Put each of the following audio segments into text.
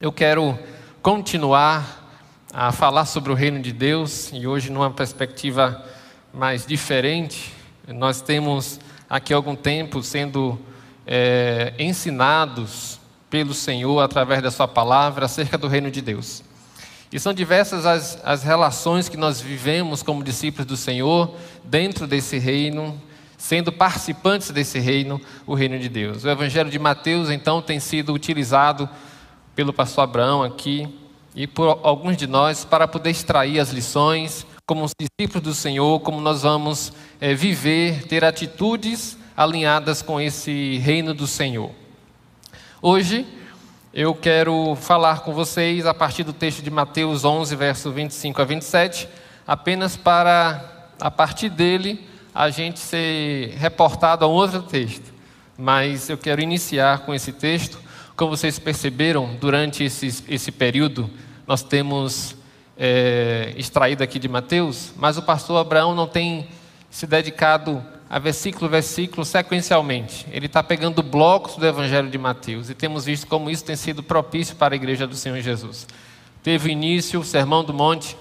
Eu quero continuar a falar sobre o reino de Deus e hoje numa perspectiva mais diferente. Nós temos aqui algum tempo sendo é, ensinados pelo Senhor através da Sua palavra acerca do reino de Deus. E são diversas as, as relações que nós vivemos como discípulos do Senhor dentro desse reino, sendo participantes desse reino, o reino de Deus. O Evangelho de Mateus, então, tem sido utilizado pelo pastor Abraão aqui e por alguns de nós para poder extrair as lições, como os discípulos do Senhor, como nós vamos é, viver, ter atitudes alinhadas com esse reino do Senhor. Hoje eu quero falar com vocês a partir do texto de Mateus 11, verso 25 a 27, apenas para a partir dele a gente ser reportado a um outro texto. Mas eu quero iniciar com esse texto como vocês perceberam, durante esse, esse período, nós temos é, extraído aqui de Mateus, mas o pastor Abraão não tem se dedicado a versículo versículo sequencialmente. Ele está pegando blocos do Evangelho de Mateus e temos visto como isso tem sido propício para a igreja do Senhor Jesus. Teve início o Sermão do Monte,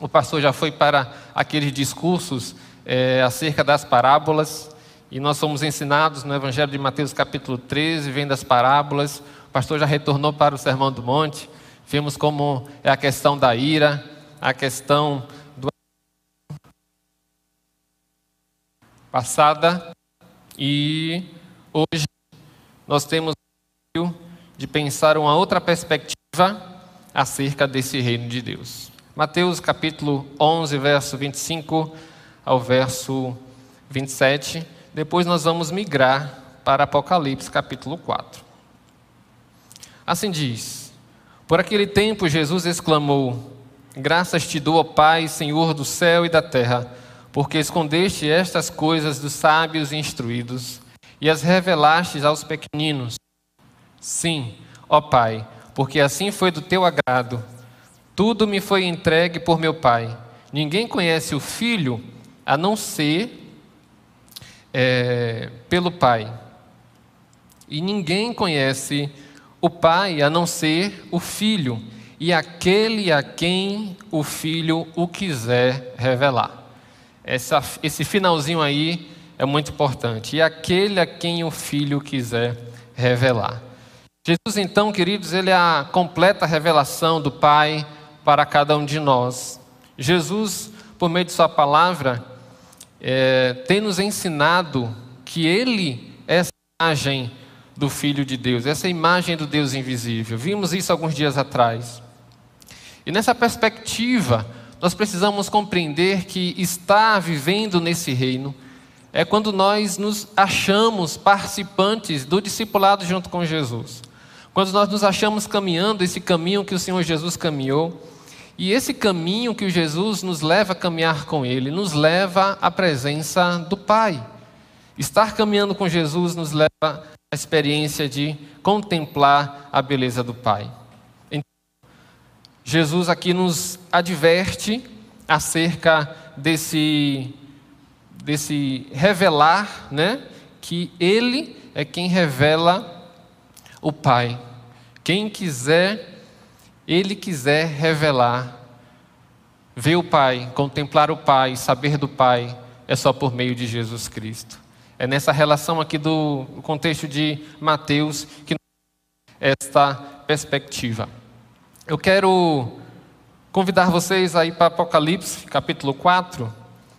o pastor já foi para aqueles discursos é, acerca das parábolas, e nós somos ensinados no Evangelho de Mateus, capítulo 13, vem das parábolas. O pastor já retornou para o Sermão do Monte. Vimos como é a questão da ira, a questão do passada e hoje nós temos de pensar uma outra perspectiva acerca desse reino de Deus. Mateus capítulo 11, verso 25 ao verso 27 depois nós vamos migrar para Apocalipse capítulo 4. Assim diz: Por aquele tempo Jesus exclamou: Graças te dou, ó Pai, Senhor do céu e da terra, porque escondeste estas coisas dos sábios e instruídos e as revelaste aos pequeninos. Sim, ó Pai, porque assim foi do teu agrado. Tudo me foi entregue por meu Pai. Ninguém conhece o Filho a não ser é, pelo Pai. E ninguém conhece o Pai a não ser o Filho, e aquele a quem o Filho o quiser revelar. Essa, esse finalzinho aí é muito importante. E aquele a quem o Filho quiser revelar. Jesus, então, queridos, ele é a completa revelação do Pai para cada um de nós. Jesus, por meio de Sua palavra, é, tem nos ensinado que Ele é essa imagem do Filho de Deus, essa imagem do Deus invisível. Vimos isso alguns dias atrás. E nessa perspectiva, nós precisamos compreender que estar vivendo nesse reino é quando nós nos achamos participantes do discipulado junto com Jesus. Quando nós nos achamos caminhando esse caminho que o Senhor Jesus caminhou e esse caminho que Jesus nos leva a caminhar com Ele, nos leva à presença do Pai. Estar caminhando com Jesus nos leva à experiência de contemplar a beleza do Pai. Então, Jesus aqui nos adverte acerca desse, desse revelar, né? Que Ele é quem revela o Pai. Quem quiser ele quiser revelar, ver o Pai, contemplar o Pai, saber do Pai, é só por meio de Jesus Cristo. É nessa relação aqui do contexto de Mateus que esta perspectiva. Eu quero convidar vocês aí para Apocalipse, capítulo 4,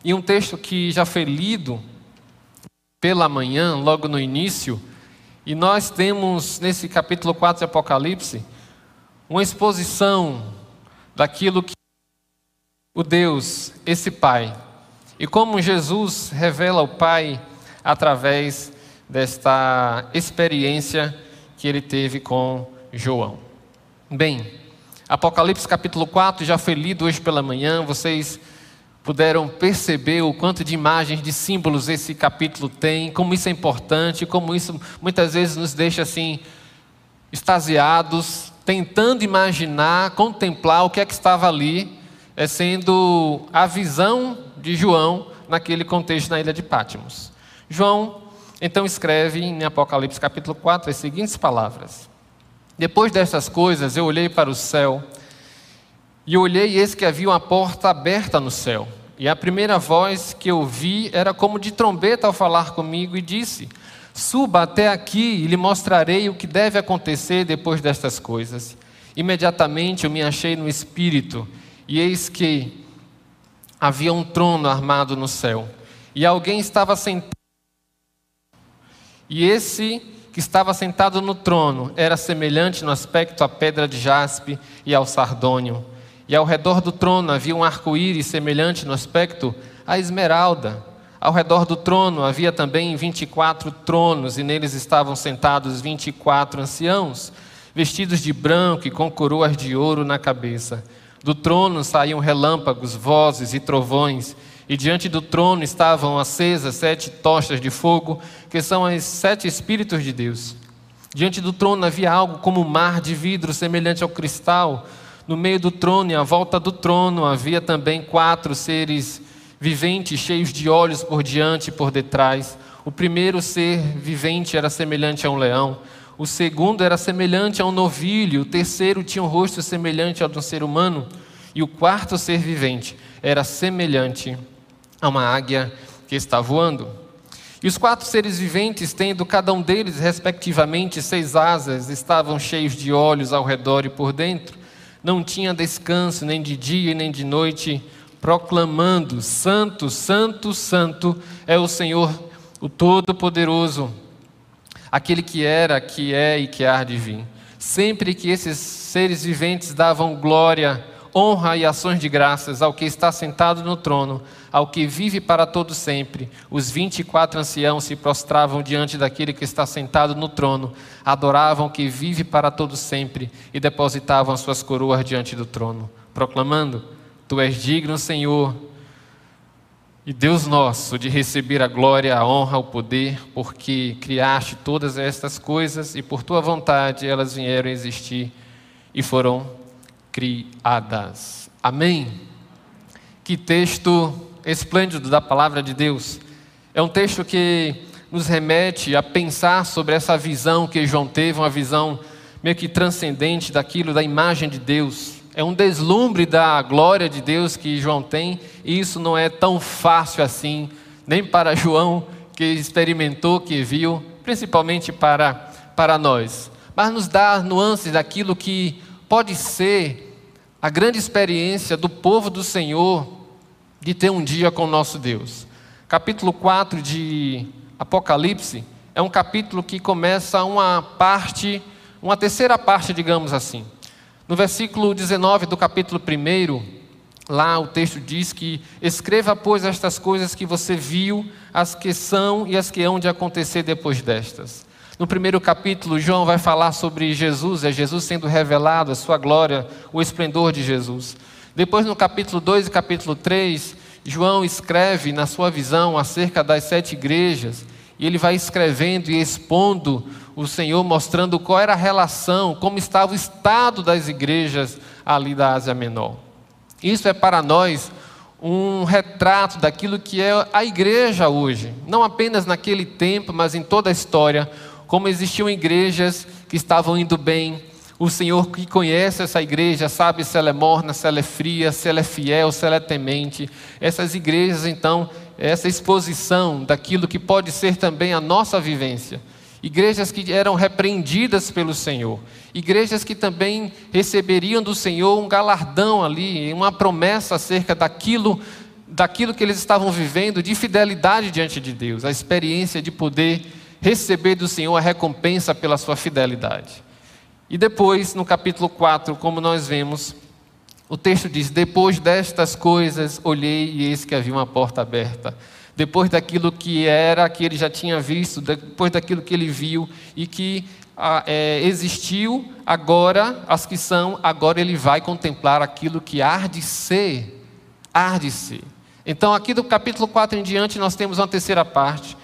e um texto que já foi lido pela manhã, logo no início, e nós temos nesse capítulo 4 de Apocalipse uma exposição daquilo que o Deus, esse Pai, e como Jesus revela o Pai através desta experiência que ele teve com João. Bem, Apocalipse capítulo 4 já foi lido hoje pela manhã, vocês puderam perceber o quanto de imagens, de símbolos esse capítulo tem, como isso é importante, como isso muitas vezes nos deixa assim extasiados, tentando imaginar, contemplar o que é que estava ali, é sendo a visão de João naquele contexto na ilha de Pátimos. João então escreve em Apocalipse capítulo 4 as seguintes palavras: Depois destas coisas, eu olhei para o céu, e olhei, eis que havia uma porta aberta no céu. E a primeira voz que eu vi era como de trombeta ao falar comigo, e disse: Suba até aqui e lhe mostrarei o que deve acontecer depois destas coisas. Imediatamente eu me achei no espírito, e eis que havia um trono armado no céu, e alguém estava sentado. E esse que estava sentado no trono era semelhante no aspecto à pedra de jaspe e ao sardônio. E ao redor do trono havia um arco-íris semelhante no aspecto à esmeralda. Ao redor do trono havia também 24 tronos, e neles estavam sentados 24 anciãos, vestidos de branco e com coroas de ouro na cabeça. Do trono saíam relâmpagos, vozes e trovões, e diante do trono estavam acesas sete tochas de fogo, que são os sete Espíritos de Deus. Diante do trono havia algo como um mar de vidro semelhante ao cristal. No meio do trono e à volta do trono havia também quatro seres viventes, cheios de olhos por diante e por detrás. O primeiro ser vivente era semelhante a um leão. O segundo era semelhante a um novilho. O terceiro tinha um rosto semelhante ao de um ser humano. E o quarto ser vivente era semelhante a uma águia que está voando. E os quatro seres viventes, tendo cada um deles, respectivamente, seis asas, estavam cheios de olhos ao redor e por dentro. Não tinha descanso, nem de dia nem de noite, proclamando: Santo, Santo, Santo é o Senhor, o Todo-Poderoso, aquele que era, que é e que há de vir. Sempre que esses seres viventes davam glória, honra e ações de graças ao que está sentado no trono, ao que vive para todo sempre. Os vinte e quatro anciãos se prostravam diante daquele que está sentado no trono, adoravam o que vive para todo sempre e depositavam as suas coroas diante do trono, proclamando: Tu és digno, Senhor, e Deus nosso, de receber a glória, a honra, o poder, porque criaste todas estas coisas e por tua vontade elas vieram existir e foram criadas. Amém? Que texto esplêndido da palavra de Deus. É um texto que nos remete a pensar sobre essa visão que João teve, uma visão meio que transcendente daquilo, da imagem de Deus. É um deslumbre da glória de Deus que João tem, e isso não é tão fácil assim, nem para João, que experimentou, que viu, principalmente para, para nós. Mas nos dá nuances daquilo que pode ser a grande experiência do povo do Senhor de ter um dia com o nosso Deus. Capítulo 4 de Apocalipse é um capítulo que começa uma parte, uma terceira parte, digamos assim. No versículo 19 do capítulo 1, lá o texto diz que escreva, pois, estas coisas que você viu, as que são e as que hão de acontecer depois destas. No primeiro capítulo, João vai falar sobre Jesus, é Jesus sendo revelado, a sua glória, o esplendor de Jesus. Depois, no capítulo 2 e capítulo 3, João escreve na sua visão acerca das sete igrejas, e ele vai escrevendo e expondo o Senhor, mostrando qual era a relação, como estava o estado das igrejas ali da Ásia Menor. Isso é para nós um retrato daquilo que é a igreja hoje, não apenas naquele tempo, mas em toda a história como existiam igrejas que estavam indo bem. O Senhor que conhece essa igreja sabe se ela é morna, se ela é fria, se ela é fiel, se ela é temente. Essas igrejas, então, essa exposição daquilo que pode ser também a nossa vivência. Igrejas que eram repreendidas pelo Senhor. Igrejas que também receberiam do Senhor um galardão ali, uma promessa acerca daquilo, daquilo que eles estavam vivendo, de fidelidade diante de Deus, a experiência de poder receber do Senhor a recompensa pela sua fidelidade. E depois, no capítulo 4, como nós vemos, o texto diz: Depois destas coisas, olhei e eis que havia uma porta aberta. Depois daquilo que era, que ele já tinha visto, depois daquilo que ele viu e que ah, é, existiu, agora, as que são, agora ele vai contemplar aquilo que há de ser. Há de ser. Então, aqui do capítulo 4 em diante, nós temos uma terceira parte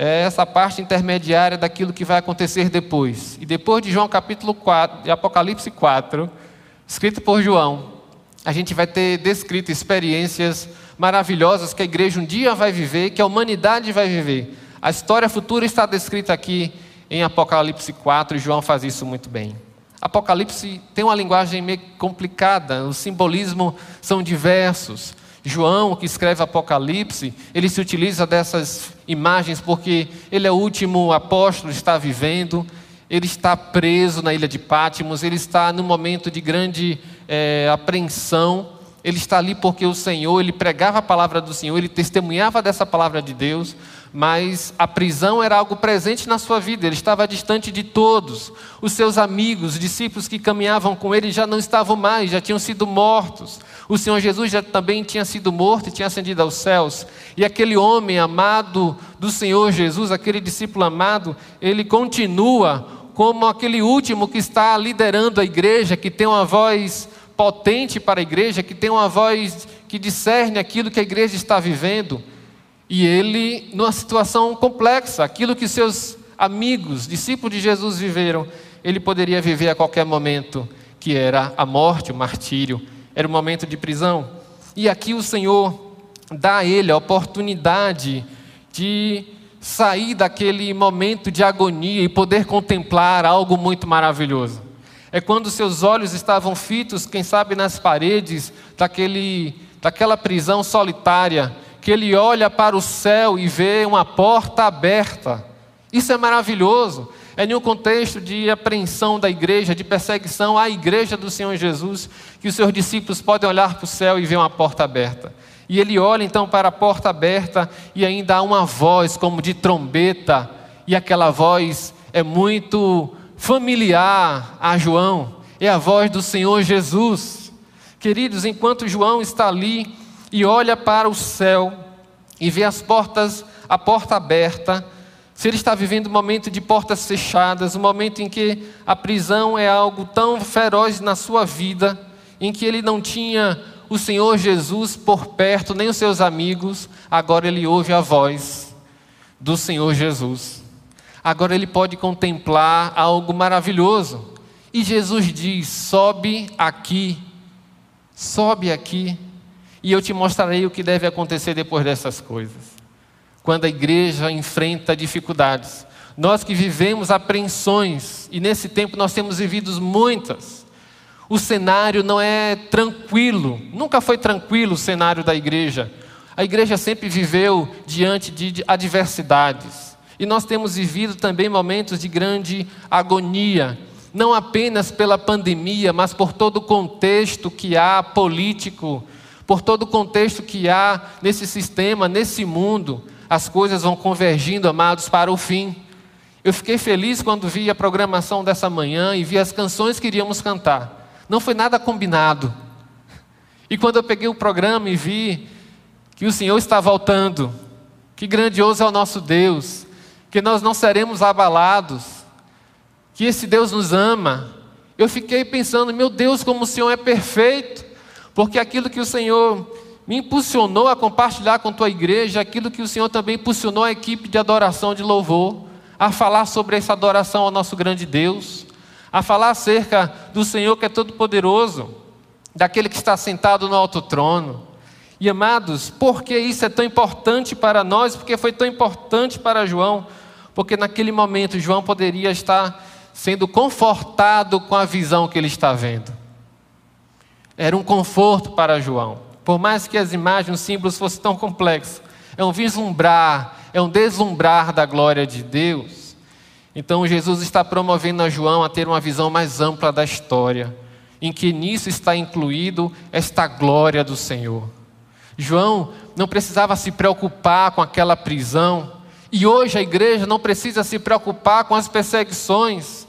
é essa parte intermediária daquilo que vai acontecer depois. E depois de João capítulo 4, de Apocalipse 4, escrito por João, a gente vai ter descrito experiências maravilhosas que a igreja um dia vai viver, que a humanidade vai viver. A história futura está descrita aqui em Apocalipse 4 e João faz isso muito bem. Apocalipse tem uma linguagem meio complicada, os simbolismos são diversos. João, que escreve Apocalipse, ele se utiliza dessas imagens porque ele é o último apóstolo, está vivendo, ele está preso na ilha de Pátimos, ele está num momento de grande é, apreensão, ele está ali porque o Senhor, ele pregava a palavra do Senhor, ele testemunhava dessa palavra de Deus, mas a prisão era algo presente na sua vida, ele estava distante de todos. Os seus amigos, os discípulos que caminhavam com ele já não estavam mais, já tinham sido mortos. O Senhor Jesus já também tinha sido morto e tinha ascendido aos céus. E aquele homem amado do Senhor Jesus, aquele discípulo amado, ele continua como aquele último que está liderando a igreja, que tem uma voz potente para a igreja, que tem uma voz que discerne aquilo que a igreja está vivendo. E ele, numa situação complexa, aquilo que seus amigos, discípulos de Jesus viveram, ele poderia viver a qualquer momento, que era a morte, o martírio era um momento de prisão. E aqui o Senhor dá a ele a oportunidade de sair daquele momento de agonia e poder contemplar algo muito maravilhoso. É quando seus olhos estavam fitos, quem sabe, nas paredes daquele, daquela prisão solitária, que ele olha para o céu e vê uma porta aberta. Isso é maravilhoso. É em um contexto de apreensão da igreja, de perseguição à igreja do Senhor Jesus, que os seus discípulos podem olhar para o céu e ver uma porta aberta. E ele olha então para a porta aberta e ainda há uma voz como de trombeta, e aquela voz é muito familiar a João, é a voz do Senhor Jesus. Queridos, enquanto João está ali e olha para o céu e vê as portas, a porta aberta, se ele está vivendo um momento de portas fechadas, um momento em que a prisão é algo tão feroz na sua vida, em que ele não tinha o Senhor Jesus por perto, nem os seus amigos, agora ele ouve a voz do Senhor Jesus. Agora ele pode contemplar algo maravilhoso. E Jesus diz: sobe aqui, sobe aqui, e eu te mostrarei o que deve acontecer depois dessas coisas quando a igreja enfrenta dificuldades. Nós que vivemos apreensões, e nesse tempo nós temos vivido muitas. O cenário não é tranquilo, nunca foi tranquilo o cenário da igreja. A igreja sempre viveu diante de adversidades. E nós temos vivido também momentos de grande agonia, não apenas pela pandemia, mas por todo o contexto que há político, por todo o contexto que há nesse sistema, nesse mundo as coisas vão convergindo, amados, para o fim. Eu fiquei feliz quando vi a programação dessa manhã e vi as canções que iríamos cantar. Não foi nada combinado. E quando eu peguei o programa e vi que o Senhor está voltando, que grandioso é o nosso Deus, que nós não seremos abalados, que esse Deus nos ama, eu fiquei pensando, meu Deus, como o Senhor é perfeito, porque aquilo que o Senhor me impulsionou a compartilhar com tua igreja aquilo que o Senhor também impulsionou a equipe de adoração de louvor, a falar sobre essa adoração ao nosso grande Deus, a falar acerca do Senhor que é todo-poderoso, daquele que está sentado no alto trono. E amados, por que isso é tão importante para nós? Porque foi tão importante para João? Porque naquele momento João poderia estar sendo confortado com a visão que ele está vendo. Era um conforto para João. Por mais que as imagens, os símbolos fossem tão complexos, é um vislumbrar, é um deslumbrar da glória de Deus. Então Jesus está promovendo a João a ter uma visão mais ampla da história, em que nisso está incluído esta glória do Senhor. João não precisava se preocupar com aquela prisão, e hoje a igreja não precisa se preocupar com as perseguições,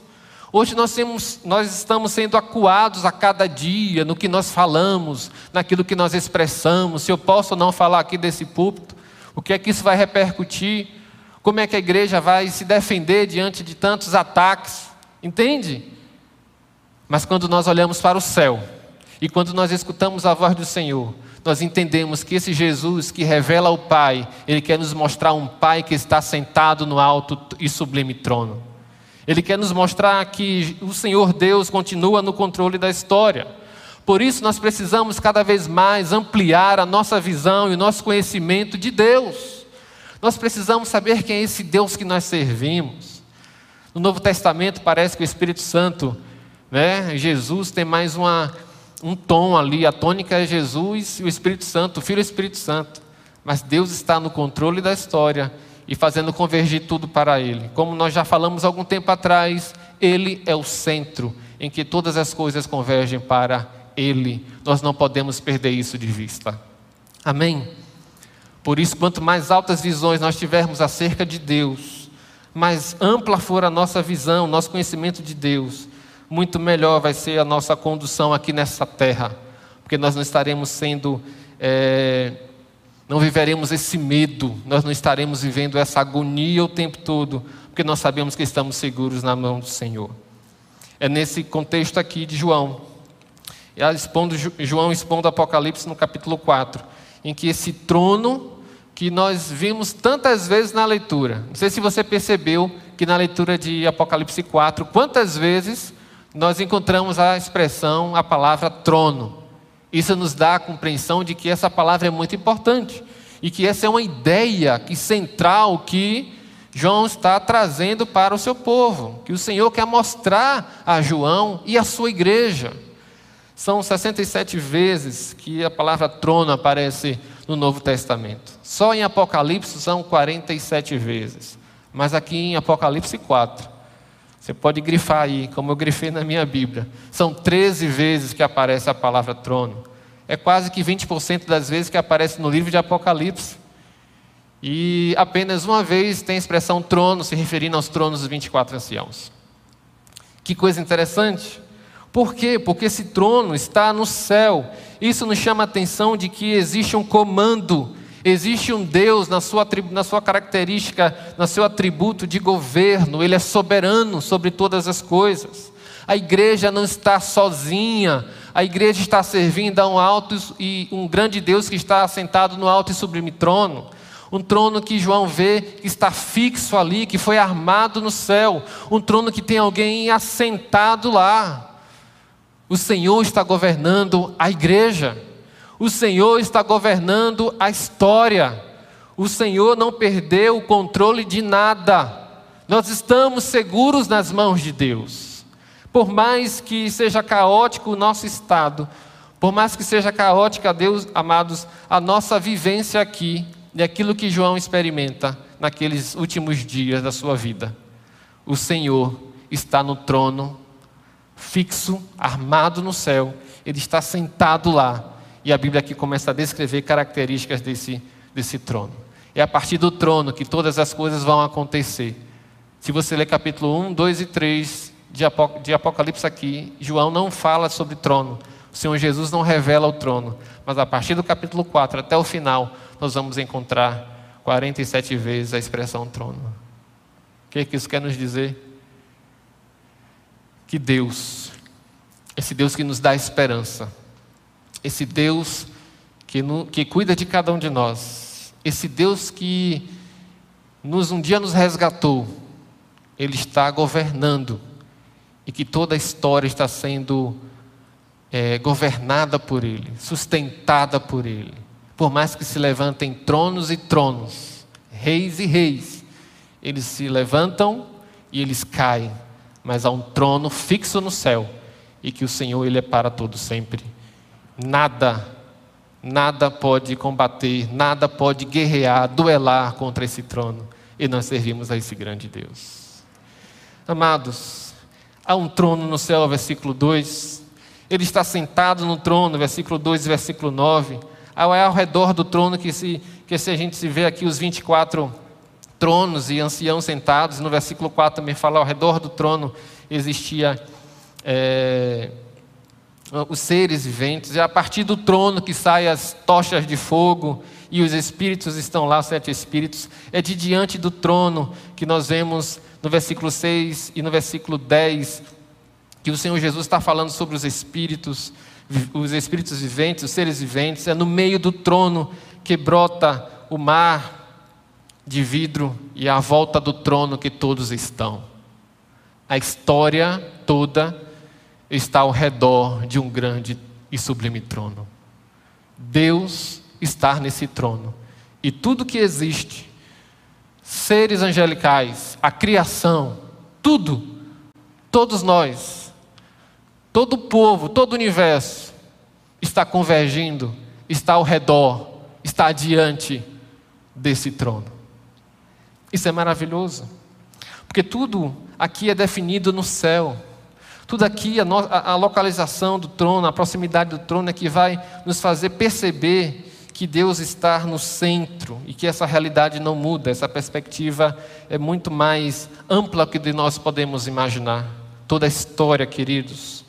Hoje nós, temos, nós estamos sendo acuados a cada dia no que nós falamos, naquilo que nós expressamos. Se eu posso ou não falar aqui desse púlpito, o que é que isso vai repercutir? Como é que a igreja vai se defender diante de tantos ataques? Entende? Mas quando nós olhamos para o céu e quando nós escutamos a voz do Senhor, nós entendemos que esse Jesus que revela o Pai, ele quer nos mostrar um Pai que está sentado no alto e sublime trono. Ele quer nos mostrar que o Senhor Deus continua no controle da história. Por isso, nós precisamos cada vez mais ampliar a nossa visão e o nosso conhecimento de Deus. Nós precisamos saber quem é esse Deus que nós servimos. No Novo Testamento, parece que o Espírito Santo né? Jesus tem mais uma, um tom ali, a tônica é Jesus e o Espírito Santo, o Filho e o Espírito Santo. Mas Deus está no controle da história e fazendo convergir tudo para Ele. Como nós já falamos algum tempo atrás, Ele é o centro em que todas as coisas convergem para Ele. Nós não podemos perder isso de vista. Amém? Por isso, quanto mais altas visões nós tivermos acerca de Deus, mais ampla for a nossa visão, nosso conhecimento de Deus, muito melhor vai ser a nossa condução aqui nessa terra, porque nós não estaremos sendo, é, não viveremos esse medo, nós não estaremos vivendo essa agonia o tempo todo, porque nós sabemos que estamos seguros na mão do Senhor. É nesse contexto aqui de João, expondo, João expondo Apocalipse no capítulo 4, em que esse trono que nós vimos tantas vezes na leitura, não sei se você percebeu que na leitura de Apocalipse 4, quantas vezes nós encontramos a expressão, a palavra trono. Isso nos dá a compreensão de que essa palavra é muito importante e que essa é uma ideia que central que João está trazendo para o seu povo, que o Senhor quer mostrar a João e a sua igreja. São 67 vezes que a palavra trono aparece no Novo Testamento. Só em Apocalipse são 47 vezes, mas aqui em Apocalipse 4 você pode grifar aí, como eu grifei na minha Bíblia. São 13 vezes que aparece a palavra trono. É quase que 20% das vezes que aparece no livro de Apocalipse. E apenas uma vez tem a expressão trono, se referindo aos tronos dos 24 anciãos. Que coisa interessante. Por quê? Porque esse trono está no céu. Isso nos chama a atenção de que existe um comando Existe um Deus na sua, na sua característica, no seu atributo de governo, Ele é soberano sobre todas as coisas. A igreja não está sozinha, a igreja está servindo a um alto e um grande Deus que está assentado no alto e sublime trono. Um trono que João vê que está fixo ali, que foi armado no céu. Um trono que tem alguém assentado lá. O Senhor está governando a igreja. O Senhor está governando a história. O Senhor não perdeu o controle de nada. Nós estamos seguros nas mãos de Deus. Por mais que seja caótico o nosso estado, por mais que seja caótica, Deus, amados, a nossa vivência aqui e aquilo que João experimenta naqueles últimos dias da sua vida. O Senhor está no trono, fixo, armado no céu, ele está sentado lá e a Bíblia aqui começa a descrever características desse, desse trono. É a partir do trono que todas as coisas vão acontecer. Se você ler capítulo 1, 2 e 3 de Apocalipse aqui, João não fala sobre trono. O Senhor Jesus não revela o trono. Mas a partir do capítulo 4 até o final, nós vamos encontrar 47 vezes a expressão trono. O que, é que isso quer nos dizer? Que Deus, esse Deus que nos dá esperança, esse Deus que, no, que cuida de cada um de nós, esse Deus que nos, um dia nos resgatou, Ele está governando e que toda a história está sendo é, governada por Ele, sustentada por Ele. Por mais que se levantem tronos e tronos, reis e reis, eles se levantam e eles caem, mas há um trono fixo no céu e que o Senhor ele é para todo sempre. Nada, nada pode combater, nada pode guerrear, duelar contra esse trono. E nós servimos a esse grande Deus. Amados, há um trono no céu, versículo 2. Ele está sentado no trono, versículo 2 e versículo 9. É ao redor do trono que se, que se a gente se vê aqui os 24 tronos e anciãos sentados. No versículo 4 também fala ao redor do trono existia. É, os seres viventes, é a partir do trono que saem as tochas de fogo e os espíritos estão lá, os sete espíritos. É de diante do trono que nós vemos no versículo 6 e no versículo 10 que o Senhor Jesus está falando sobre os espíritos, os espíritos viventes, os seres viventes. É no meio do trono que brota o mar de vidro e à volta do trono que todos estão. A história toda está ao redor de um grande e sublime trono. Deus está nesse trono. E tudo que existe, seres angelicais, a criação, tudo, todos nós, Todo o povo, todo o universo está convergindo, está ao redor, está diante desse trono. Isso é maravilhoso, porque tudo aqui é definido no céu. Tudo aqui, a, no, a, localização do trono, a proximidade do trono é que vai nos fazer perceber que Deus está no centro e que essa realidade não muda, essa perspectiva é muito mais ampla do que nós podemos imaginar. Toda a história, queridos,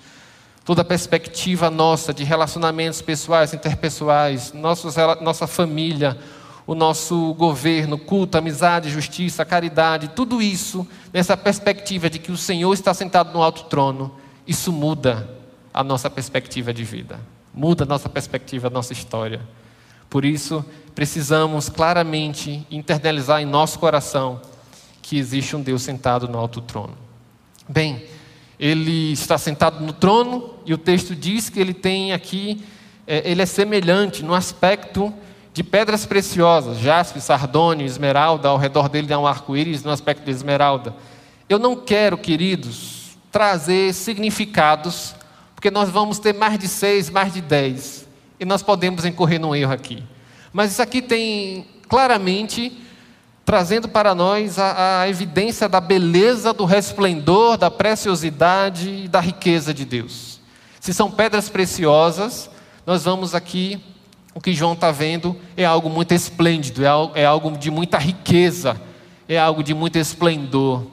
toda a perspectiva nossa de relacionamentos pessoais, interpessoais, nossos, nossa família, o nosso governo, culto, amizade, justiça, caridade, tudo isso nessa perspectiva de que o Senhor está sentado no alto trono, isso muda a nossa perspectiva de vida, muda a nossa perspectiva, a nossa história. Por isso, precisamos claramente internalizar em nosso coração que existe um Deus sentado no alto trono. Bem, ele está sentado no trono e o texto diz que ele tem aqui, é, ele é semelhante no aspecto de pedras preciosas, jaspe, sardônio, esmeralda, ao redor dele há um arco-íris no aspecto de esmeralda. Eu não quero, queridos, trazer significados, porque nós vamos ter mais de seis, mais de dez e nós podemos incorrer num erro aqui. Mas isso aqui tem claramente trazendo para nós a, a, evidência da beleza, do resplendor, da preciosidade e da riqueza de Deus. Se são pedras preciosas, nós vamos aqui, o que João está vendo é algo muito esplêndido, é algo, é algo de muita riqueza, é algo de muito esplendor.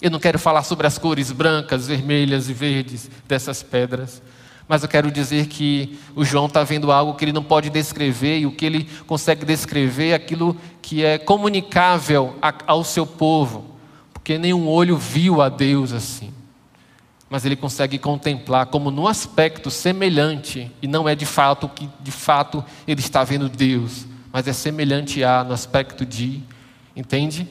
Eu não quero falar sobre as cores brancas, vermelhas e verdes dessas pedras, mas eu quero dizer que o João está vendo algo que ele não pode descrever, e o que ele consegue descrever é aquilo que é comunicável ao seu povo, porque nenhum olho viu a Deus assim. Mas ele consegue contemplar como num aspecto semelhante, e não é de fato que de fato ele está vendo Deus, mas é semelhante a no aspecto de, entende?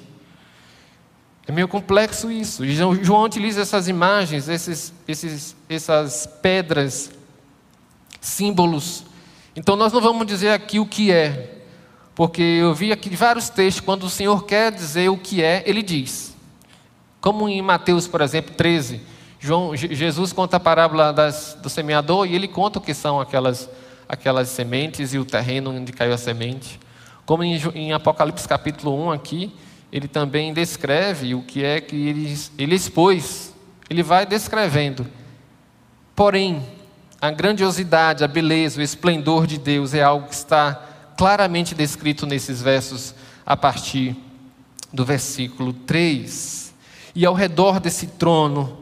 É meio complexo isso. João utiliza essas imagens, esses, esses, essas pedras, símbolos. Então nós não vamos dizer aqui o que é, porque eu vi aqui vários textos, quando o Senhor quer dizer o que é, ele diz. Como em Mateus, por exemplo, 13, João, Jesus conta a parábola das, do semeador e ele conta o que são aquelas, aquelas sementes e o terreno onde caiu a semente. Como em, em Apocalipse capítulo 1 aqui, ele também descreve o que é que ele, ele expôs. Ele vai descrevendo. Porém, a grandiosidade, a beleza, o esplendor de Deus é algo que está claramente descrito nesses versos a partir do versículo 3. E ao redor desse trono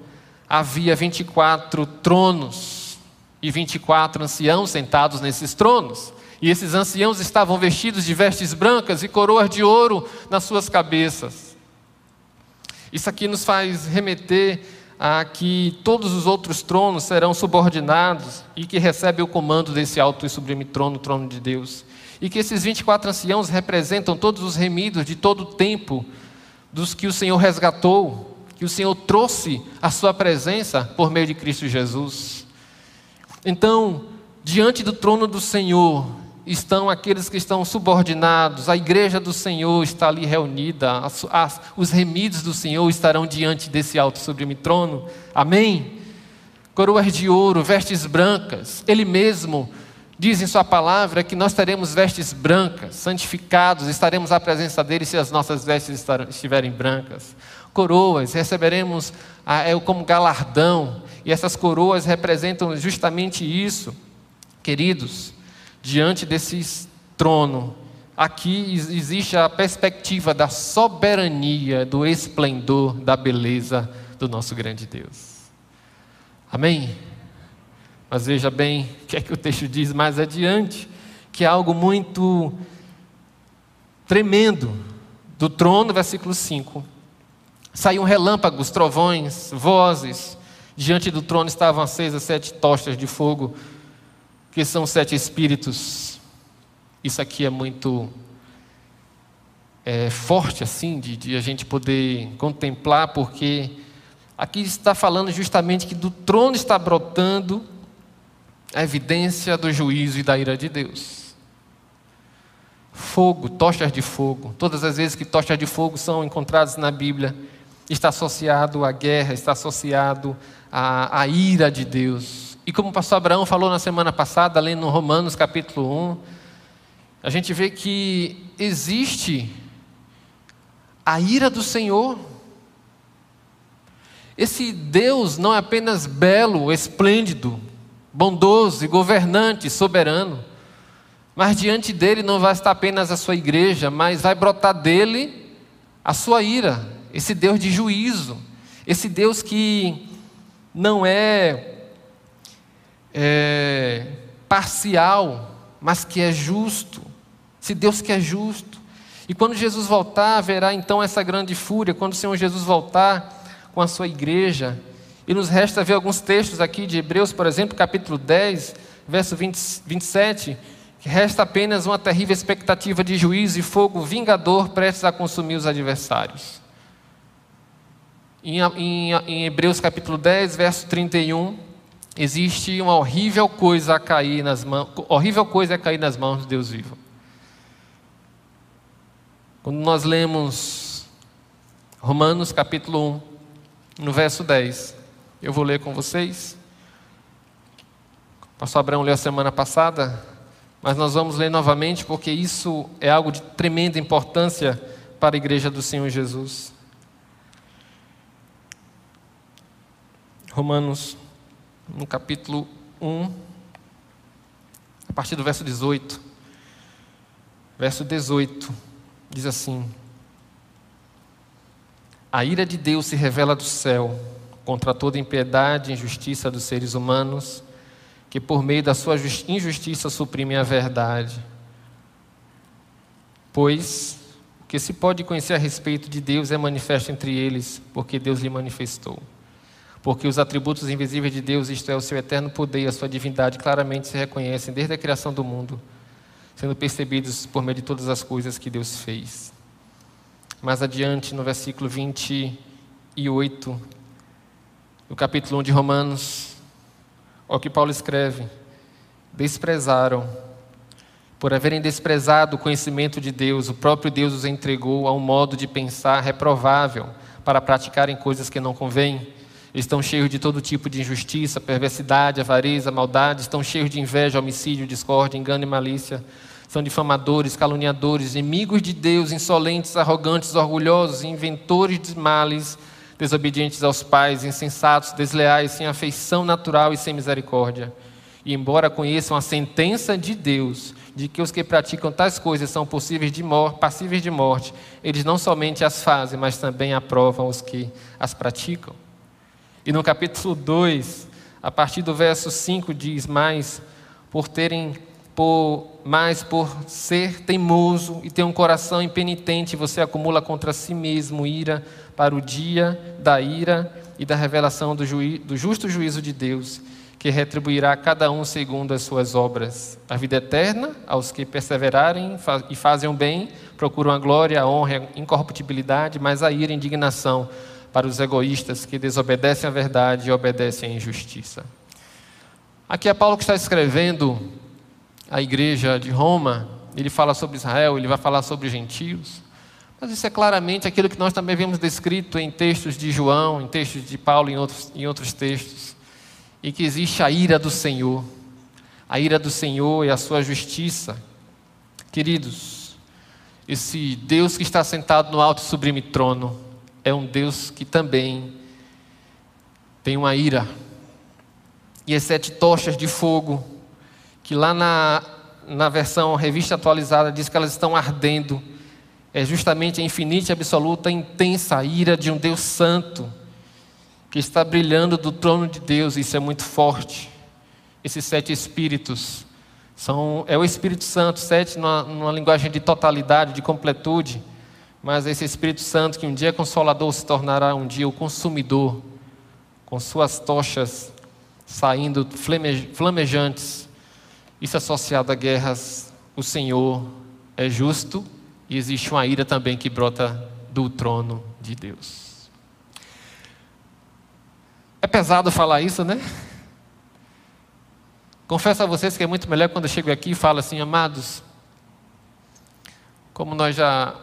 havia 24 tronos e 24 anciãos sentados nesses tronos. E esses anciãos estavam vestidos de vestes brancas e coroas de ouro nas suas cabeças. Isso aqui nos faz remeter a que todos os outros tronos serão subordinados e que recebem o comando desse alto e sublime trono, o trono de Deus. E que esses 24 anciãos representam todos os remidos de todo o tempo dos que o Senhor resgatou, que o Senhor trouxe à sua presença por meio de Cristo Jesus. Então, diante do trono do Senhor, estão aqueles que estão subordinados, a igreja do Senhor está ali reunida, as, as, os remidos do Senhor estarão diante desse alto sublime trono, amém? Coroas de ouro, vestes brancas, Ele mesmo diz em Sua palavra que nós teremos vestes brancas, santificados, estaremos à presença dEle se as nossas vestes estiverem brancas. Coroas, receberemos é, como galardão, e essas coroas representam justamente isso, queridos diante desse trono, aqui existe a perspectiva da soberania, do esplendor, da beleza do nosso grande Deus. Amém? Mas veja bem o que é que o texto diz mais adiante, que é algo muito tremendo. Do trono, versículo 5. Saíam relâmpagos, trovões, vozes. Diante do trono estavam acesas sete tochas de fogo que são sete espíritos. Isso aqui é muito é, forte, assim, de, de a gente poder contemplar, porque aqui está falando justamente que do trono está brotando a evidência do juízo e da ira de Deus. Fogo, tochas de fogo. Todas as vezes que tochas de fogo são encontradas na Bíblia, está associado à guerra, está associado à, à ira de Deus. E como o pastor Abraão falou na semana passada, lendo Romanos capítulo 1, a gente vê que existe a ira do Senhor. Esse Deus não é apenas belo, esplêndido, bondoso governante, soberano, mas diante dele não vai estar apenas a sua igreja, mas vai brotar dele a sua ira, esse Deus de juízo, esse Deus que não é, é parcial, mas que é justo, esse Deus que é justo. E quando Jesus voltar, haverá então essa grande fúria, quando o Senhor Jesus voltar com a sua igreja. E nos resta ver alguns textos aqui de Hebreus, por exemplo, capítulo 10, verso 20, 27, que resta apenas uma terrível expectativa de juízo e fogo vingador prestes a consumir os adversários. Em, em, em Hebreus capítulo 10, verso 31, existe uma horrível coisa a cair nas mãos, horrível coisa a cair nas mãos de Deus vivo. Quando nós lemos Romanos capítulo 1, no verso 10, eu vou ler com vocês. O pastor Abraão leu a semana passada, mas nós vamos ler novamente porque isso é algo de tremenda importância para a igreja do Senhor Jesus. Romanos, no capítulo 1, a partir do verso 18. Verso 18 diz assim: A ira de Deus se revela do céu contra toda impiedade e injustiça dos seres humanos, que por meio da sua injustiça suprimem a verdade. Pois o que se pode conhecer a respeito de Deus é manifesto entre eles, porque Deus lhe manifestou. Porque os atributos invisíveis de Deus, isto é, o seu eterno poder e a sua divindade, claramente se reconhecem desde a criação do mundo, sendo percebidos por meio de todas as coisas que Deus fez. Mais adiante, no versículo 28, no capítulo 1 de Romanos, olha o que Paulo escreve: desprezaram, por haverem desprezado o conhecimento de Deus, o próprio Deus os entregou a um modo de pensar reprovável para praticarem coisas que não convêm. Estão cheios de todo tipo de injustiça, perversidade, avareza, maldade, estão cheios de inveja, homicídio, discórdia, engano e malícia. São difamadores, caluniadores, inimigos de Deus, insolentes, arrogantes, orgulhosos, inventores de males desobedientes aos pais, insensatos, desleais, sem afeição natural e sem misericórdia. E embora conheçam a sentença de Deus, de que os que praticam tais coisas são possíveis de passíveis de morte, eles não somente as fazem, mas também aprovam os que as praticam. E no capítulo 2, a partir do verso 5, diz mais: por terem por, mas por ser teimoso e ter um coração impenitente, você acumula contra si mesmo ira para o dia da ira e da revelação do, do justo juízo de Deus, que retribuirá a cada um segundo as suas obras. A vida eterna aos que perseverarem e fazem o bem, procuram a glória, a honra, a incorruptibilidade, mas a ira a indignação para os egoístas que desobedecem à verdade e obedecem à injustiça. Aqui é Paulo que está escrevendo a igreja de Roma, ele fala sobre Israel, ele vai falar sobre gentios. Mas isso é claramente aquilo que nós também vemos descrito em textos de João, em textos de Paulo, em outros, em outros textos. E que existe a ira do Senhor. A ira do Senhor e a sua justiça. Queridos, esse Deus que está sentado no alto e sublime trono é um Deus que também tem uma ira. E as sete tochas de fogo que lá na, na versão revista atualizada diz que elas estão ardendo, é justamente a infinita, absoluta, intensa ira de um Deus santo, que está brilhando do trono de Deus, isso é muito forte. Esses sete espíritos são, é o Espírito Santo, sete numa, numa linguagem de totalidade, de completude, mas esse Espírito Santo que um dia é consolador se tornará um dia o consumidor, com suas tochas saindo flamejantes isso associado a guerras, o Senhor é justo e existe uma ira também que brota do trono de Deus. É pesado falar isso, né? Confesso a vocês que é muito melhor quando eu chego aqui e falo assim, amados, como nós já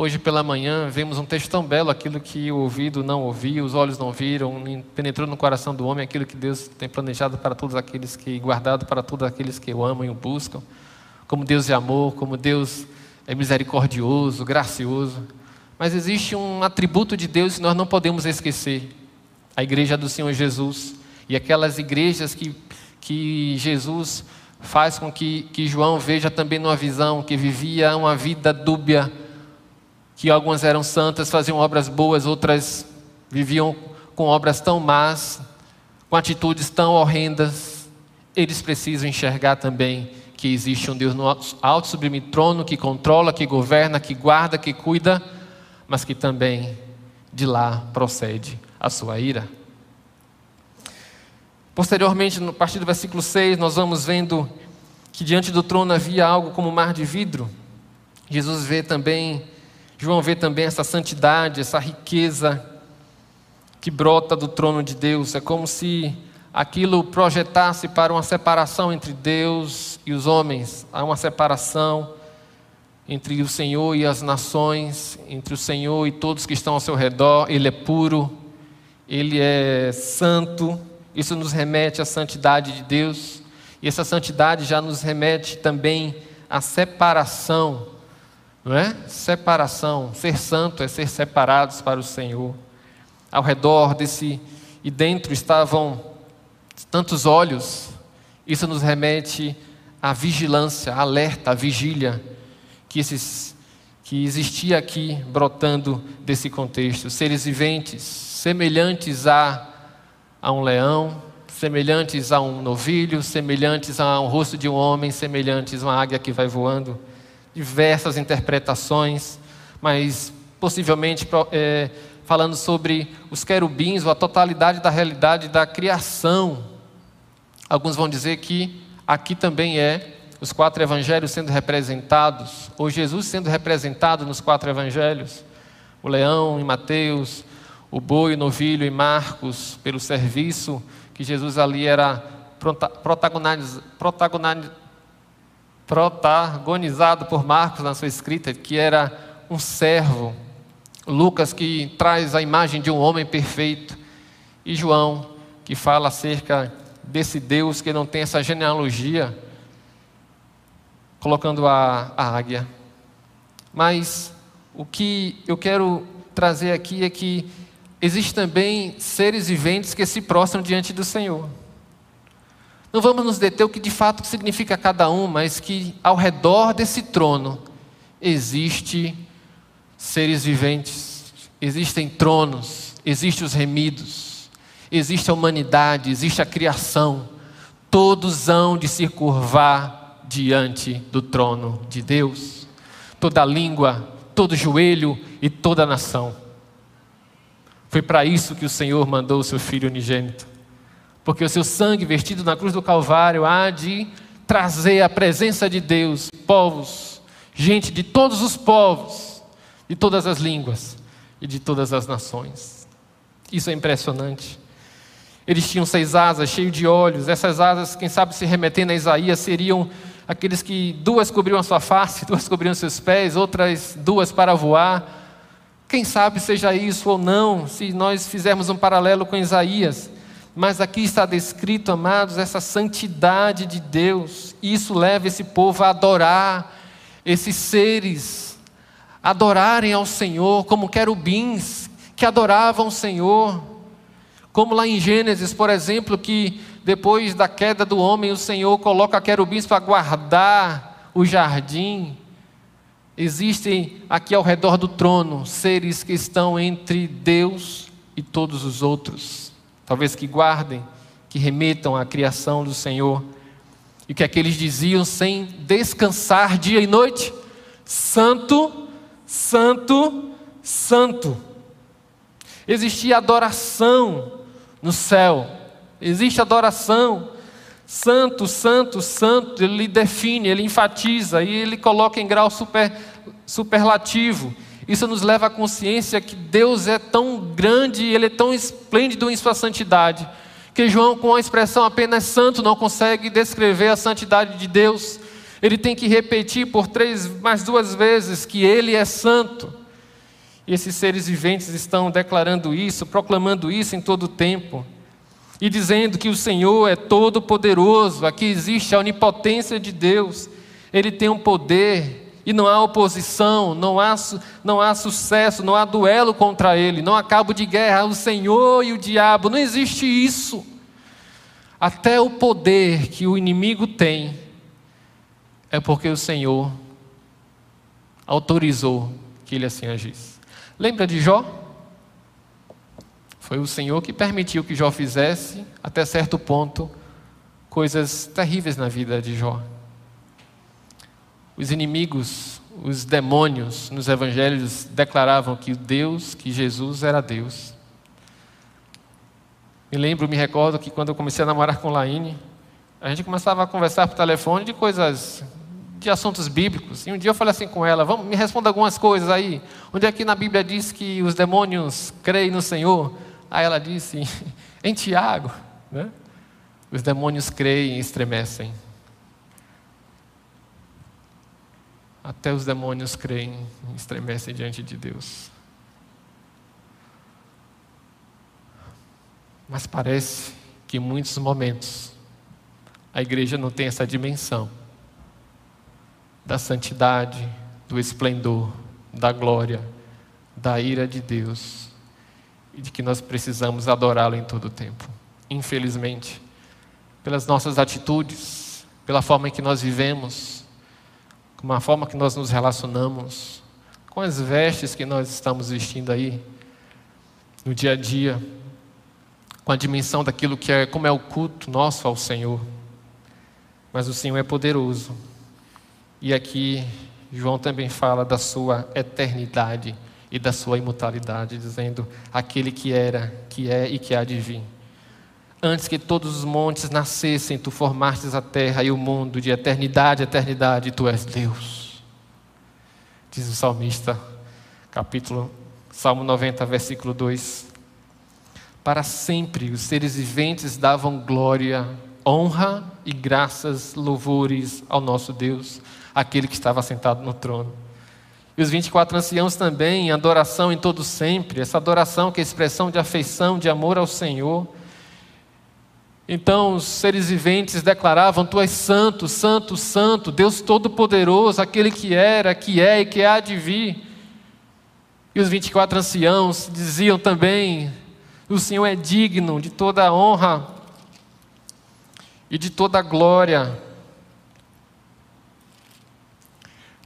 Hoje pela manhã vemos um texto tão belo, aquilo que o ouvido não ouviu, os olhos não viram, penetrou no coração do homem aquilo que Deus tem planejado para todos aqueles que, guardado para todos aqueles que o amam e o buscam. Como Deus é amor, como Deus é misericordioso, gracioso. Mas existe um atributo de Deus que nós não podemos esquecer: a igreja do Senhor Jesus. E aquelas igrejas que, que Jesus faz com que, que João veja também numa visão, que vivia uma vida dúbia que algumas eram santas, faziam obras boas, outras viviam com obras tão más, com atitudes tão horrendas. Eles precisam enxergar também que existe um Deus no alto sublime trono que controla, que governa, que guarda, que cuida, mas que também de lá procede a sua ira. Posteriormente, a partir do versículo 6, nós vamos vendo que diante do trono havia algo como um mar de vidro. Jesus vê também João vê também essa santidade, essa riqueza que brota do trono de Deus. É como se aquilo projetasse para uma separação entre Deus e os homens. Há uma separação entre o Senhor e as nações, entre o Senhor e todos que estão ao seu redor. Ele é puro, ele é santo. Isso nos remete à santidade de Deus. E essa santidade já nos remete também à separação não é? Separação, ser santo é ser separados para o Senhor. Ao redor desse e dentro estavam tantos olhos. Isso nos remete à vigilância, à alerta, à vigília que esses que existia aqui brotando desse contexto, seres viventes, semelhantes a a um leão, semelhantes a um novilho, semelhantes a um rosto de um homem, semelhantes a uma águia que vai voando diversas interpretações, mas possivelmente é, falando sobre os querubins, ou a totalidade da realidade da criação. Alguns vão dizer que aqui também é os quatro evangelhos sendo representados, ou Jesus sendo representado nos quatro evangelhos. O leão em Mateus, o boi, o novilho em Marcos, pelo serviço que Jesus ali era protagonizado, protagonizado por Marcos na sua escrita, que era um servo. Lucas, que traz a imagem de um homem perfeito. E João, que fala acerca desse Deus que não tem essa genealogia, colocando a, a águia. Mas o que eu quero trazer aqui é que existem também seres viventes que se prostram diante do Senhor. Não vamos nos deter o que de fato significa cada um, mas que ao redor desse trono existe seres viventes, existem tronos, existem os remidos, existe a humanidade, existe a criação. Todos hão de se curvar diante do trono de Deus. Toda língua, todo joelho e toda nação. Foi para isso que o Senhor mandou o seu Filho unigênito porque o seu sangue vertido na cruz do Calvário há de trazer a presença de Deus, povos, gente de todos os povos, de todas as línguas e de todas as nações. Isso é impressionante. Eles tinham seis asas, cheios de olhos. Essas asas, quem sabe se remetendo a Isaías, seriam aqueles que duas cobriam a sua face, duas cobriam seus pés, outras duas para voar. Quem sabe seja isso ou não, se nós fizermos um paralelo com Isaías. Mas aqui está descrito, amados, essa santidade de Deus. Isso leva esse povo a adorar esses seres, adorarem ao Senhor como querubins que adoravam o Senhor. Como lá em Gênesis, por exemplo, que depois da queda do homem, o Senhor coloca querubins para guardar o jardim. Existem aqui ao redor do trono seres que estão entre Deus e todos os outros talvez que guardem, que remetam à criação do Senhor. E o que é que eles diziam sem descansar dia e noite? Santo, Santo, Santo. Existia adoração no céu, existe adoração. Santo, santo, santo, ele define, ele enfatiza e ele coloca em grau super, superlativo. Isso nos leva à consciência que Deus é tão grande, Ele é tão esplêndido em Sua santidade, que João, com a expressão apenas santo, não consegue descrever a santidade de Deus. Ele tem que repetir por três, mais duas vezes que Ele é santo. E esses seres viventes estão declarando isso, proclamando isso em todo o tempo. E dizendo que o Senhor é todo poderoso, aqui existe a onipotência de Deus. Ele tem um poder e não há oposição, não há, não há sucesso, não há duelo contra ele, não há cabo de guerra, o Senhor e o diabo, não existe isso. Até o poder que o inimigo tem é porque o Senhor autorizou que ele assim agisse. Lembra de Jó? Foi o Senhor que permitiu que Jó fizesse, até certo ponto, coisas terríveis na vida de Jó. Os inimigos, os demônios nos evangelhos declaravam que Deus, que Jesus era Deus. Me lembro, me recordo que quando eu comecei a namorar com Laine, a gente começava a conversar por telefone de coisas de assuntos bíblicos. E um dia eu falei assim com ela: Vamos, me responda algumas coisas aí. Onde é que na Bíblia diz que os demônios creem no Senhor? Aí ela disse: Em Tiago, né? os demônios creem e estremecem. Até os demônios creem e estremecem diante de Deus. Mas parece que em muitos momentos a igreja não tem essa dimensão da santidade, do esplendor, da glória, da ira de Deus e de que nós precisamos adorá-lo em todo o tempo. Infelizmente, pelas nossas atitudes, pela forma em que nós vivemos, com a forma que nós nos relacionamos, com as vestes que nós estamos vestindo aí no dia a dia, com a dimensão daquilo que é como é o culto nosso ao Senhor. Mas o Senhor é poderoso e aqui João também fala da sua eternidade e da sua imutabilidade, dizendo: aquele que era, que é e que há de vir. Antes que todos os montes nascessem, tu formastes a terra e o mundo de eternidade a eternidade, tu és Deus. Diz o salmista, capítulo Salmo 90, versículo 2. Para sempre os seres viventes davam glória, honra e graças, louvores ao nosso Deus aquele que estava sentado no trono. E os 24 anciãos também, em adoração em todo sempre, essa adoração que é expressão de afeição, de amor ao Senhor. Então os seres viventes declaravam: Tu és santo, santo, santo, Deus Todo-Poderoso, aquele que era, que é e que há de vir. E os 24 anciãos diziam também: O Senhor é digno de toda a honra e de toda a glória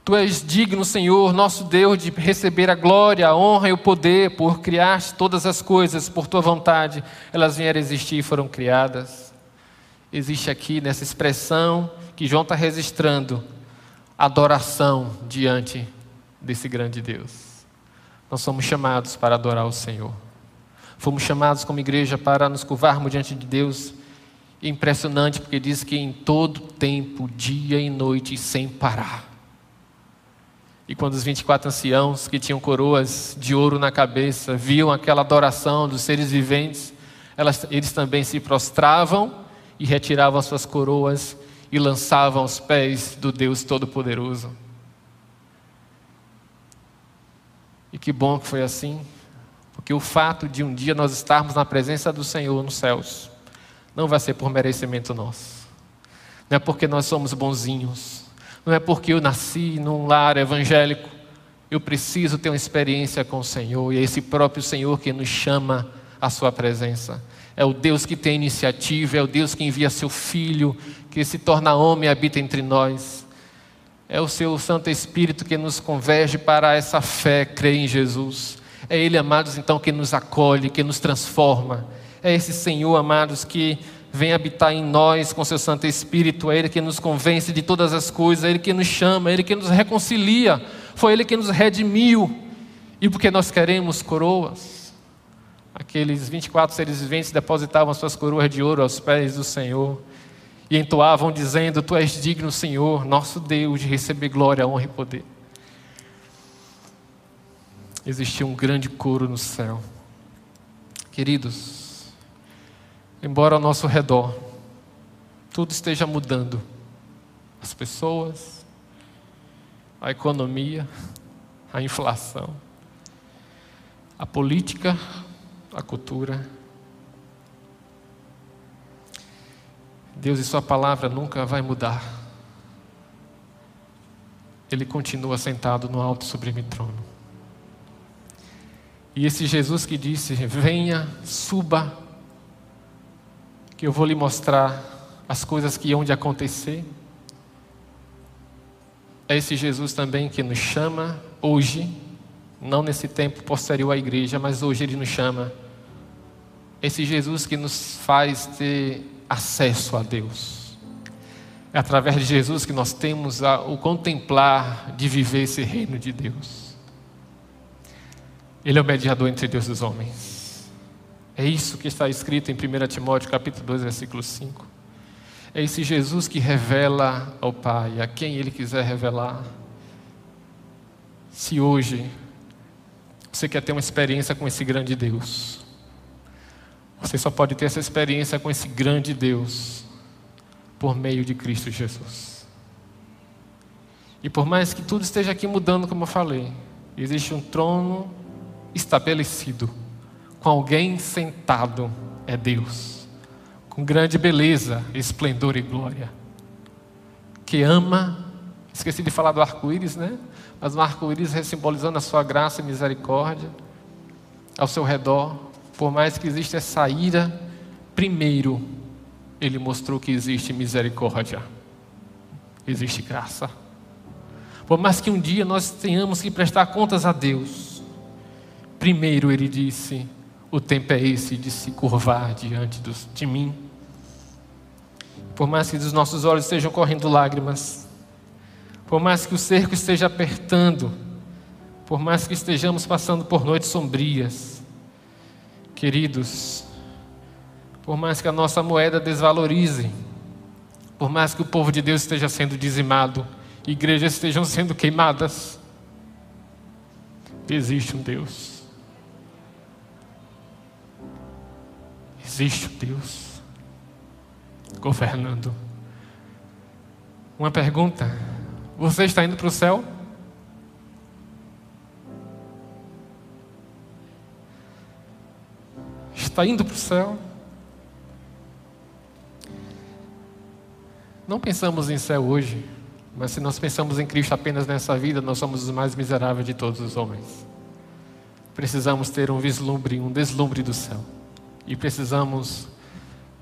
Tu és digno, Senhor, nosso Deus, de receber a glória, a honra e o poder, por criar todas as coisas por tua vontade. Elas vieram existir e foram criadas. Existe aqui nessa expressão que João está registrando adoração diante desse grande Deus. Nós somos chamados para adorar o Senhor. Fomos chamados como igreja para nos curvarmos diante de Deus. Impressionante, porque diz que em todo tempo, dia e noite, sem parar. E quando os 24 anciãos que tinham coroas de ouro na cabeça viam aquela adoração dos seres viventes, elas, eles também se prostravam e retiravam as suas coroas e lançavam aos pés do Deus Todo-Poderoso. E que bom que foi assim, porque o fato de um dia nós estarmos na presença do Senhor nos céus não vai ser por merecimento nosso, não é porque nós somos bonzinhos, não é porque eu nasci num lar evangélico. Eu preciso ter uma experiência com o Senhor. E é esse próprio Senhor que nos chama à Sua presença. É o Deus que tem iniciativa, é o Deus que envia seu Filho, que se torna homem e habita entre nós. É o seu Santo Espírito que nos converge para essa fé, crer em Jesus. É Ele, amados, então, que nos acolhe, que nos transforma. É esse Senhor, amados, que vem habitar em nós com seu Santo Espírito, é Ele que nos convence de todas as coisas, é Ele que nos chama, é Ele que nos reconcilia, foi Ele que nos redimiu, e porque nós queremos coroas, aqueles 24 seres viventes depositavam suas coroas de ouro aos pés do Senhor, e entoavam dizendo: Tu és digno, Senhor, nosso Deus, de receber glória, honra e poder. Existia um grande coro no céu. Queridos, embora ao nosso redor tudo esteja mudando as pessoas, a economia, a inflação. a política, a cultura. Deus e Sua palavra nunca vai mudar. Ele continua sentado no alto sublime trono. E esse Jesus que disse: Venha, suba, que eu vou lhe mostrar as coisas que hão de acontecer. É esse Jesus também que nos chama hoje, não nesse tempo posterior à igreja, mas hoje ele nos chama. Esse Jesus que nos faz ter acesso a Deus. É através de Jesus que nós temos a, o contemplar de viver esse reino de Deus. Ele é o mediador entre Deus e os homens. É isso que está escrito em 1 Timóteo capítulo 2, versículo 5. É esse Jesus que revela ao Pai, a quem Ele quiser revelar. Se hoje você quer ter uma experiência com esse grande Deus, você só pode ter essa experiência com esse grande Deus por meio de Cristo Jesus. E por mais que tudo esteja aqui mudando, como eu falei, existe um trono estabelecido, com alguém sentado, é Deus com grande beleza, esplendor e glória, que ama, esqueci de falar do arco-íris, né? Mas o arco-íris simbolizando a sua graça e misericórdia ao seu redor, por mais que exista essa ira, primeiro ele mostrou que existe misericórdia, existe graça. Por mais que um dia nós tenhamos que prestar contas a Deus, primeiro ele disse: o tempo é esse de se curvar diante dos, de mim. Por mais que dos nossos olhos estejam correndo lágrimas, por mais que o cerco esteja apertando, por mais que estejamos passando por noites sombrias, queridos, por mais que a nossa moeda desvalorize, por mais que o povo de Deus esteja sendo dizimado, igrejas estejam sendo queimadas, existe um Deus Existe Deus governando. Uma pergunta: você está indo para o céu? Está indo para o céu? Não pensamos em céu hoje, mas se nós pensamos em Cristo apenas nessa vida, nós somos os mais miseráveis de todos os homens. Precisamos ter um vislumbre, um deslumbre do céu. E precisamos,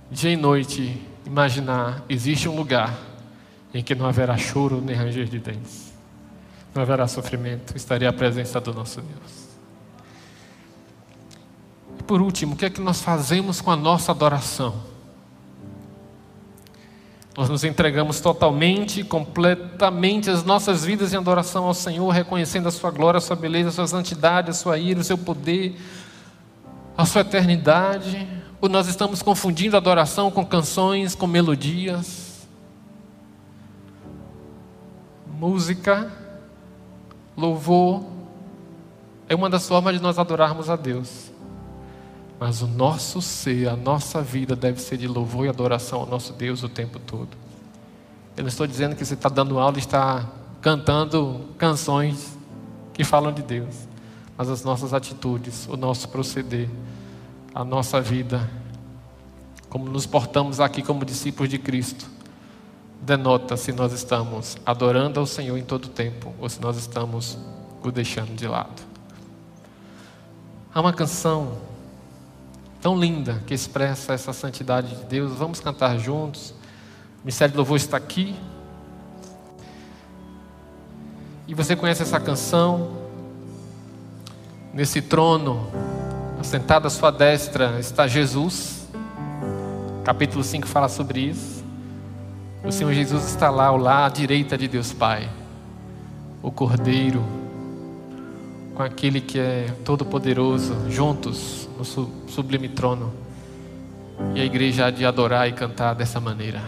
dia e noite, imaginar: existe um lugar em que não haverá choro nem ranger de dentes, não haverá sofrimento, estaria a presença do nosso Deus. E por último, o que é que nós fazemos com a nossa adoração? Nós nos entregamos totalmente, completamente as nossas vidas em adoração ao Senhor, reconhecendo a Sua glória, a Sua beleza, a Sua santidade, a Sua ira, o Seu poder, a sua eternidade, ou nós estamos confundindo adoração com canções, com melodias, música, louvor, é uma das formas de nós adorarmos a Deus. Mas o nosso ser, a nossa vida deve ser de louvor e adoração ao nosso Deus o tempo todo. Eu não estou dizendo que você está dando aula e está cantando canções que falam de Deus mas as nossas atitudes, o nosso proceder, a nossa vida, como nos portamos aqui como discípulos de Cristo, denota se nós estamos adorando ao Senhor em todo o tempo ou se nós estamos o deixando de lado. Há uma canção tão linda que expressa essa santidade de Deus. Vamos cantar juntos. O Ministério do Louvor está aqui. E você conhece essa canção? Nesse trono, assentado à sua destra, está Jesus. Capítulo 5 fala sobre isso. O Senhor Jesus está lá, ao lado, à direita de Deus Pai. O Cordeiro, com aquele que é todo-poderoso, juntos no sublime trono. E a igreja há de adorar e cantar dessa maneira.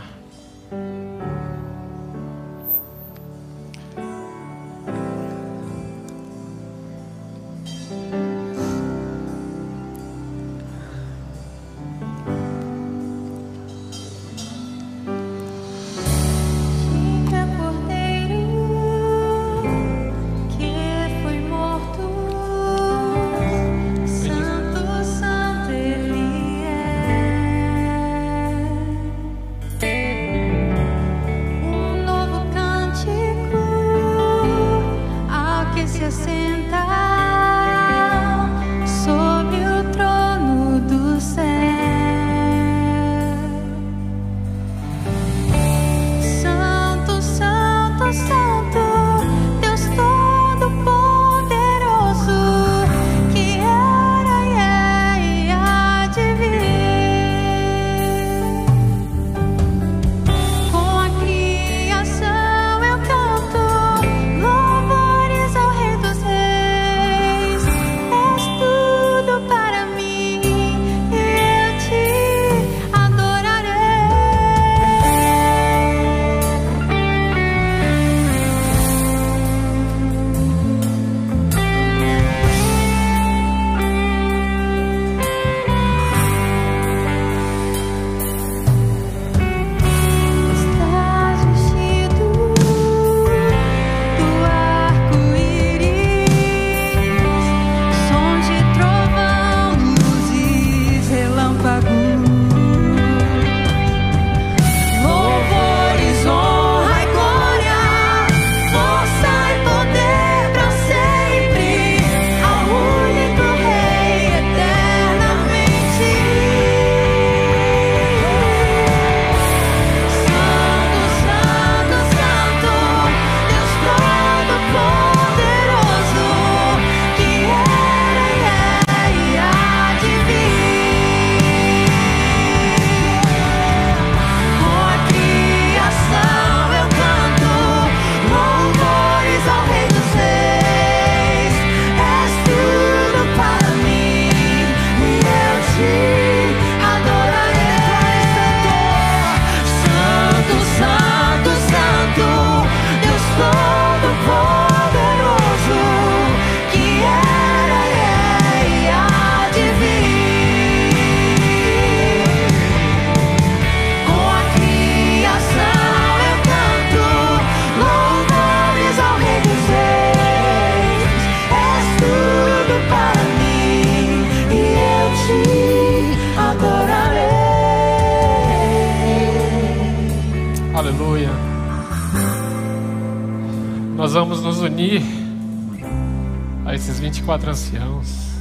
Anciãos.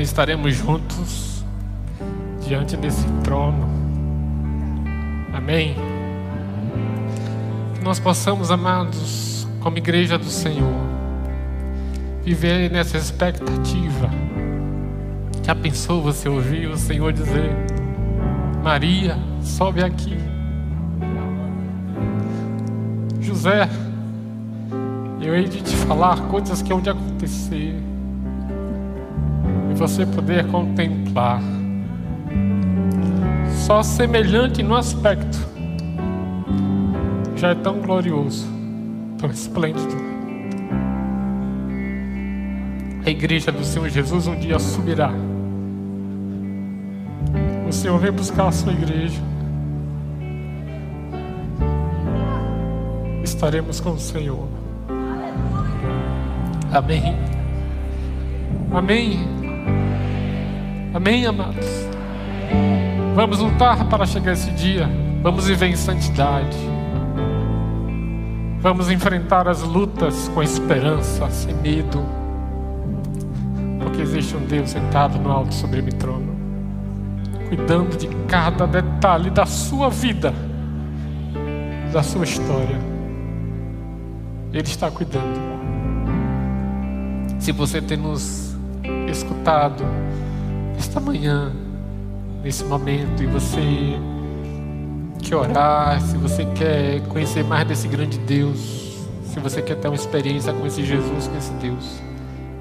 Estaremos juntos diante desse trono. Amém. Que nós possamos, amados, como igreja do Senhor, viver nessa expectativa. Já pensou você ouvir o Senhor dizer: Maria, sobe aqui. José, eu hei de te falar coisas que hão de acontecer e você poder contemplar. Só semelhante no aspecto já é tão glorioso, tão esplêndido. A igreja do Senhor Jesus um dia subirá. O Senhor vem buscar a sua igreja. Estaremos com o Senhor. Amém. Amém. Amém, amados. Vamos lutar para chegar esse dia. Vamos viver em santidade. Vamos enfrentar as lutas com esperança, sem medo. Porque existe um Deus sentado no alto o trono, cuidando de cada detalhe da sua vida, da sua história. Ele está cuidando. Se você tem nos escutado esta manhã, nesse momento, e você quer orar, se você quer conhecer mais desse grande Deus, se você quer ter uma experiência com esse Jesus, com esse Deus,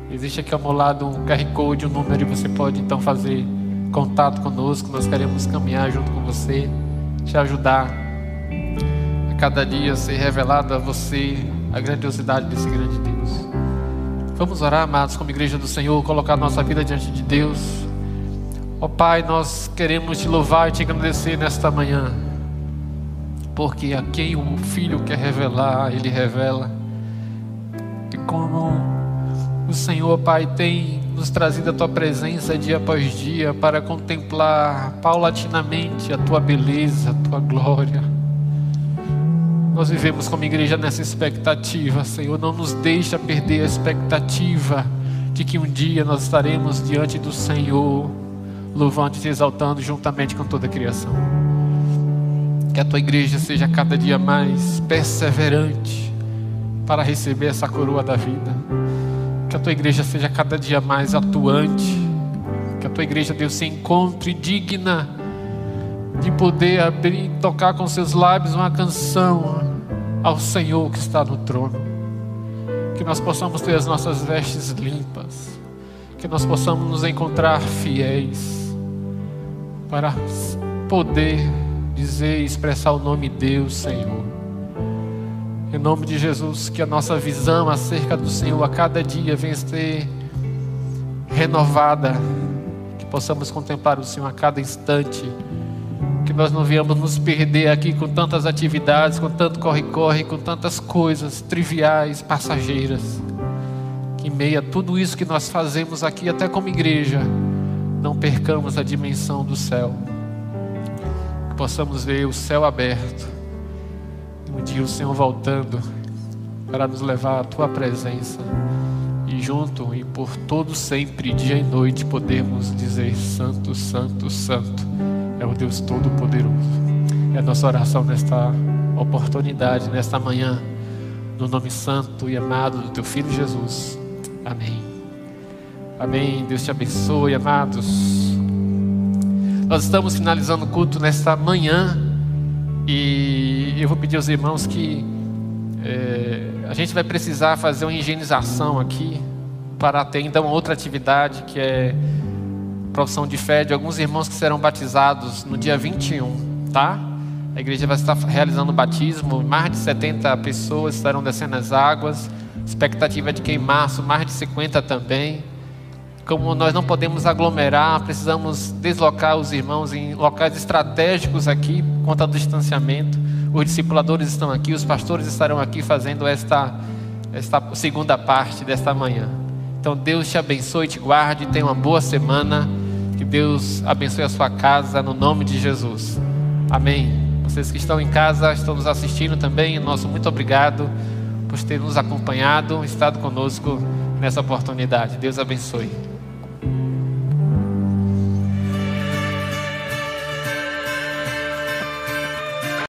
existe aqui ao meu lado um QR Code, um número, e você pode então fazer contato conosco. Nós queremos caminhar junto com você, te ajudar a cada dia ser revelado a você a grandiosidade desse grande Deus. Vamos orar, amados, como igreja do Senhor, colocar nossa vida diante de Deus. Ó oh, Pai, nós queremos te louvar e te agradecer nesta manhã, porque a quem o Filho quer revelar, Ele revela. E como o Senhor, Pai, tem nos trazido a Tua presença dia após dia para contemplar paulatinamente a Tua beleza, a Tua glória. Nós vivemos como igreja nessa expectativa, Senhor. Não nos deixa perder a expectativa de que um dia nós estaremos diante do Senhor louvando e te exaltando juntamente com toda a criação. Que a tua igreja seja cada dia mais perseverante para receber essa coroa da vida. Que a tua igreja seja cada dia mais atuante. Que a tua igreja, Deus, se encontre digna de poder abrir e tocar com seus lábios uma canção ao Senhor que está no trono. Que nós possamos ter as nossas vestes limpas. Que nós possamos nos encontrar fiéis para poder dizer e expressar o nome de Deus, Senhor. Em nome de Jesus, que a nossa visão acerca do Senhor a cada dia venha ser renovada, que possamos contemplar o Senhor a cada instante, que nós não viemos nos perder aqui com tantas atividades, com tanto corre-corre, com tantas coisas triviais, passageiras. Que em meio a tudo isso que nós fazemos aqui, até como igreja, não percamos a dimensão do céu, que possamos ver o céu aberto, e um dia o Senhor voltando para nos levar à tua presença, e junto e por todo sempre, dia e noite, podemos dizer: Santo, Santo, Santo é o Deus Todo-Poderoso. É a nossa oração nesta oportunidade, nesta manhã, no nome santo e amado do teu Filho Jesus. Amém. Amém. Deus te abençoe, amados. Nós estamos finalizando o culto nesta manhã e eu vou pedir aos irmãos que é, a gente vai precisar fazer uma higienização aqui para ter uma outra atividade que é profissão de fé de alguns irmãos que serão batizados no dia 21, tá? A igreja vai estar realizando o batismo, mais de 70 pessoas estarão descendo as águas. Expectativa é de que em março mais de 50 também como nós não podemos aglomerar, precisamos deslocar os irmãos em locais estratégicos aqui, conta do distanciamento. Os discipuladores estão aqui, os pastores estarão aqui fazendo esta, esta segunda parte desta manhã. Então Deus te abençoe, te guarde, tenha uma boa semana. Que Deus abençoe a sua casa no nome de Jesus. Amém. Vocês que estão em casa, estão nos assistindo também, nosso muito obrigado por ter nos acompanhado, estado conosco nessa oportunidade. Deus abençoe.